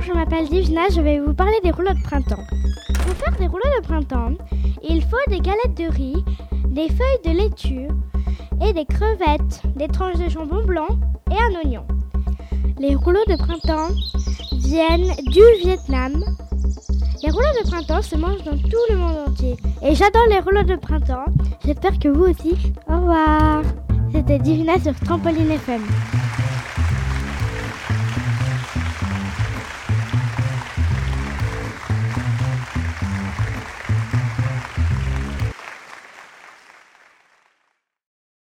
Je m'appelle Divina, je vais vous parler des rouleaux de printemps. Pour faire des rouleaux de printemps, il faut des galettes de riz, des feuilles de laitue et des crevettes, des tranches de jambon blanc et un oignon. Les rouleaux de printemps viennent du Vietnam. Les rouleaux de printemps se mangent dans tout le monde entier. Et j'adore les rouleaux de printemps. J'espère que vous aussi. Au revoir. C'était Divina sur Trampoline FM.